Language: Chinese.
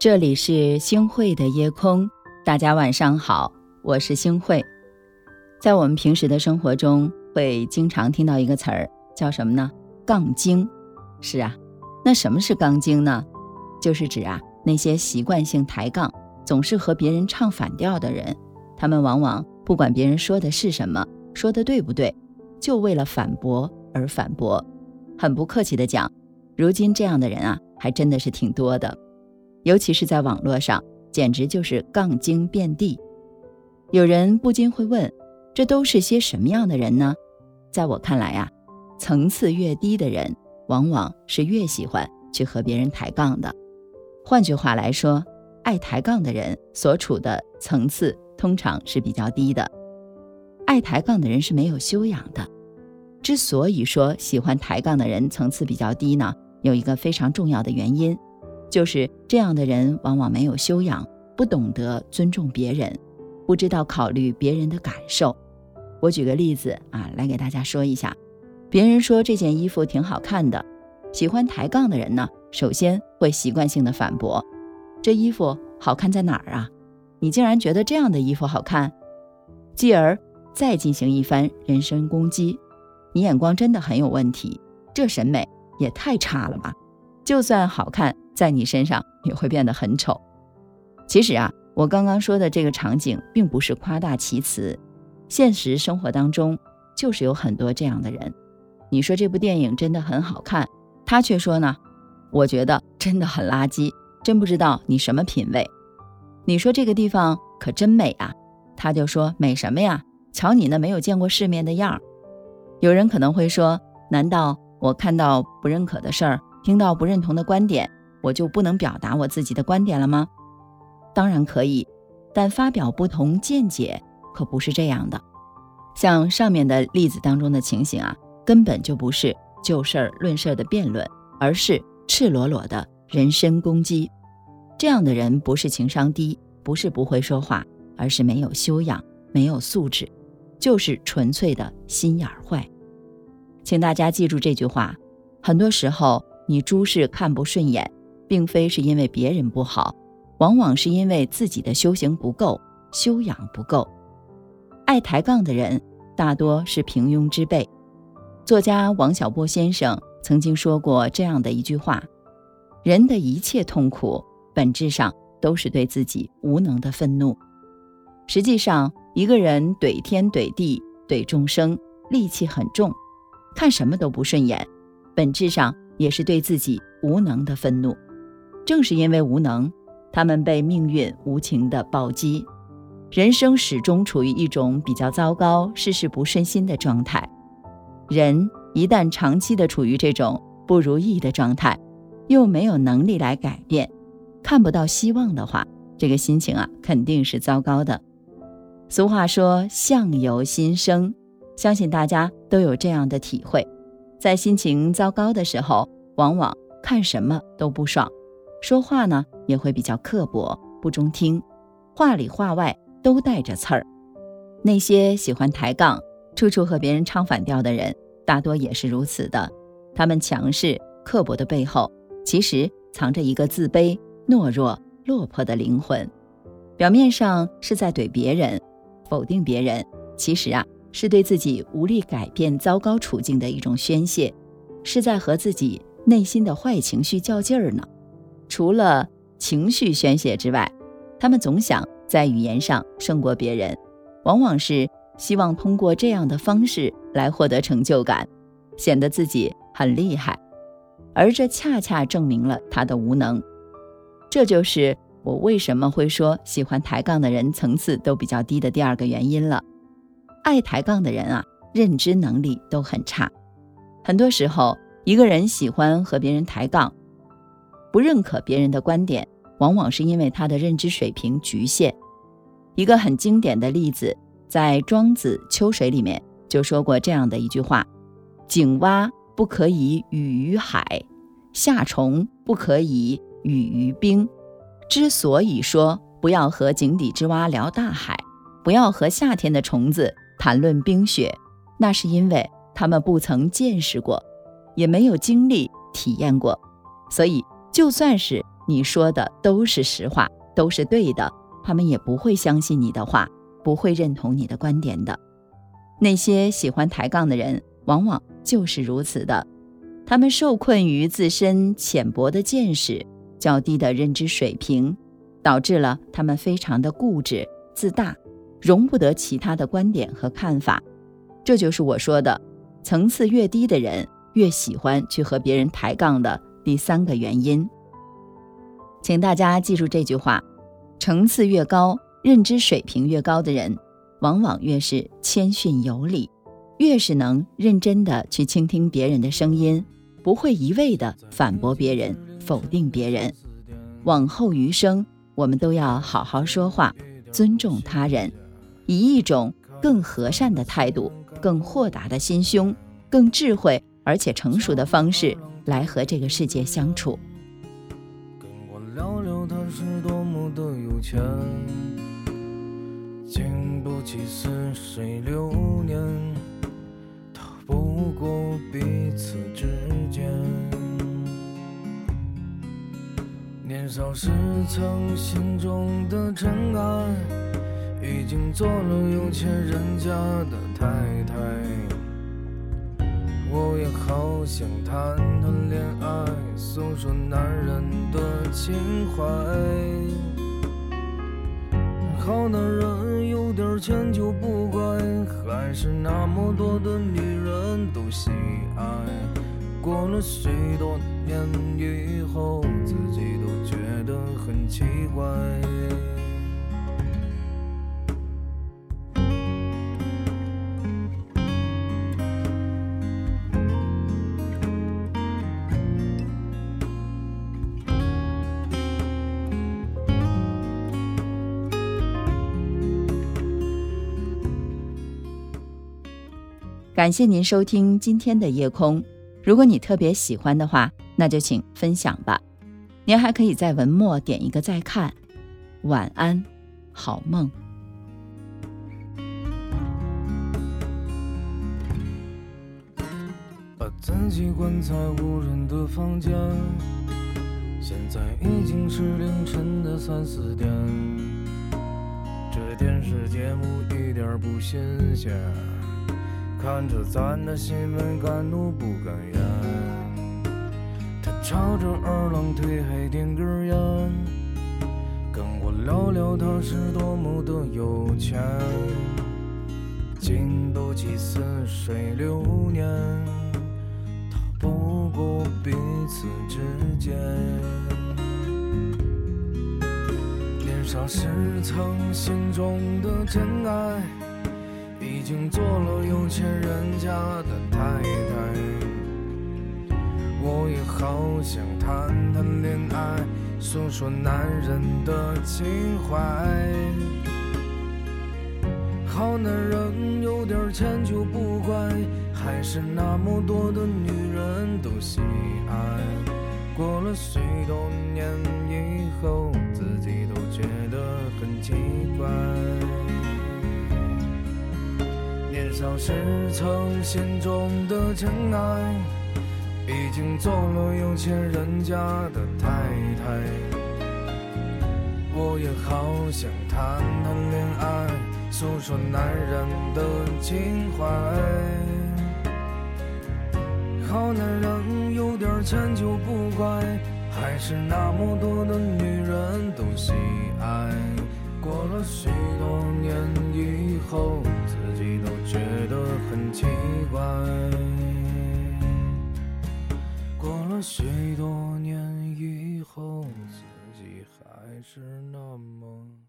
这里是星汇的夜空，大家晚上好，我是星汇。在我们平时的生活中，会经常听到一个词儿，叫什么呢？杠精。是啊，那什么是杠精呢？就是指啊那些习惯性抬杠，总是和别人唱反调的人。他们往往不管别人说的是什么，说的对不对，就为了反驳而反驳。很不客气的讲，如今这样的人啊，还真的是挺多的。尤其是在网络上，简直就是杠精遍地。有人不禁会问：这都是些什么样的人呢？在我看来啊，层次越低的人，往往是越喜欢去和别人抬杠的。换句话来说，爱抬杠的人所处的层次通常是比较低的。爱抬杠的人是没有修养的。之所以说喜欢抬杠的人层次比较低呢，有一个非常重要的原因。就是这样的人，往往没有修养，不懂得尊重别人，不知道考虑别人的感受。我举个例子啊，来给大家说一下。别人说这件衣服挺好看的，喜欢抬杠的人呢，首先会习惯性的反驳：“这衣服好看在哪儿啊？你竟然觉得这样的衣服好看？”继而再进行一番人身攻击：“你眼光真的很有问题，这审美也太差了吧！就算好看。”在你身上也会变得很丑。其实啊，我刚刚说的这个场景并不是夸大其词，现实生活当中就是有很多这样的人。你说这部电影真的很好看，他却说呢，我觉得真的很垃圾，真不知道你什么品味。你说这个地方可真美啊，他就说美什么呀？瞧你那没有见过世面的样儿。有人可能会说，难道我看到不认可的事儿，听到不认同的观点？我就不能表达我自己的观点了吗？当然可以，但发表不同见解可不是这样的。像上面的例子当中的情形啊，根本就不是就事儿论事儿的辩论，而是赤裸裸的人身攻击。这样的人不是情商低，不是不会说话，而是没有修养、没有素质，就是纯粹的心眼坏。请大家记住这句话：很多时候你诸事看不顺眼。并非是因为别人不好，往往是因为自己的修行不够，修养不够。爱抬杠的人大多是平庸之辈。作家王小波先生曾经说过这样的一句话：“人的一切痛苦，本质上都是对自己无能的愤怒。”实际上，一个人怼天怼地怼众生，戾气很重，看什么都不顺眼，本质上也是对自己无能的愤怒。正是因为无能，他们被命运无情的暴击，人生始终处于一种比较糟糕、事事不顺心的状态。人一旦长期的处于这种不如意的状态，又没有能力来改变，看不到希望的话，这个心情啊，肯定是糟糕的。俗话说“相由心生”，相信大家都有这样的体会，在心情糟糕的时候，往往看什么都不爽。说话呢也会比较刻薄、不中听，话里话外都带着刺儿。那些喜欢抬杠、处处和别人唱反调的人，大多也是如此的。他们强势、刻薄的背后，其实藏着一个自卑、懦弱、落魄的灵魂。表面上是在怼别人、否定别人，其实啊，是对自己无力改变糟糕处境的一种宣泄，是在和自己内心的坏情绪较劲儿呢。除了情绪宣泄之外，他们总想在语言上胜过别人，往往是希望通过这样的方式来获得成就感，显得自己很厉害，而这恰恰证明了他的无能。这就是我为什么会说喜欢抬杠的人层次都比较低的第二个原因了。爱抬杠的人啊，认知能力都很差。很多时候，一个人喜欢和别人抬杠。不认可别人的观点，往往是因为他的认知水平局限。一个很经典的例子，在《庄子·秋水》里面就说过这样的一句话：“井蛙不可以语于海，夏虫不可以语于冰。”之所以说不要和井底之蛙聊大海，不要和夏天的虫子谈论冰雪，那是因为他们不曾见识过，也没有经历体验过，所以。就算是你说的都是实话，都是对的，他们也不会相信你的话，不会认同你的观点的。那些喜欢抬杠的人，往往就是如此的，他们受困于自身浅薄的见识、较低的认知水平，导致了他们非常的固执自大，容不得其他的观点和看法。这就是我说的，层次越低的人越喜欢去和别人抬杠的第三个原因。请大家记住这句话：层次越高、认知水平越高的人，往往越是谦逊有礼，越是能认真的去倾听别人的声音，不会一味的反驳别人、否定别人。往后余生，我们都要好好说话，尊重他人，以一种更和善的态度。更豁达的心胸，更智慧而且成熟的方式来和这个世界相处。跟我聊聊他是多么的有钱，经不起似水流年，逃不过彼此之间。年少时曾心中的尘埃。已经做了有钱人家的太太，我也好想谈谈恋爱，诉说男人的情怀。好男人有点钱就不乖，还是那么多的女人都喜爱。过了许多年以后，自己都觉得很奇怪。感谢您收听今天的夜空。如果你特别喜欢的话，那就请分享吧。您还可以在文末点一个再看。晚安，好梦。把自己关在无人的房间，现在已经是凌晨的三四点。这电视节目一点不新鲜。看着咱的新闻，敢怒不敢言。他朝着二郎腿还点根烟，跟我聊聊他是多么的有钱。经不起似水流年，逃不过彼此之间。年少时曾心中的真爱。已经做了有钱人家的太太，我也好想谈谈恋爱，诉说男人的情怀。好男人有点钱就不乖，还是那么多的女人都喜爱。过了许多年以后，自己都觉得很奇怪。少时曾心中的真爱，已经做了有钱人家的太太。我也好想谈谈恋爱，诉说男人的情怀。好男人有点钱就不乖，还是那么多的女人都喜爱。过了许以后，自己都觉得很奇怪。过了许多年以后，自己还是那么。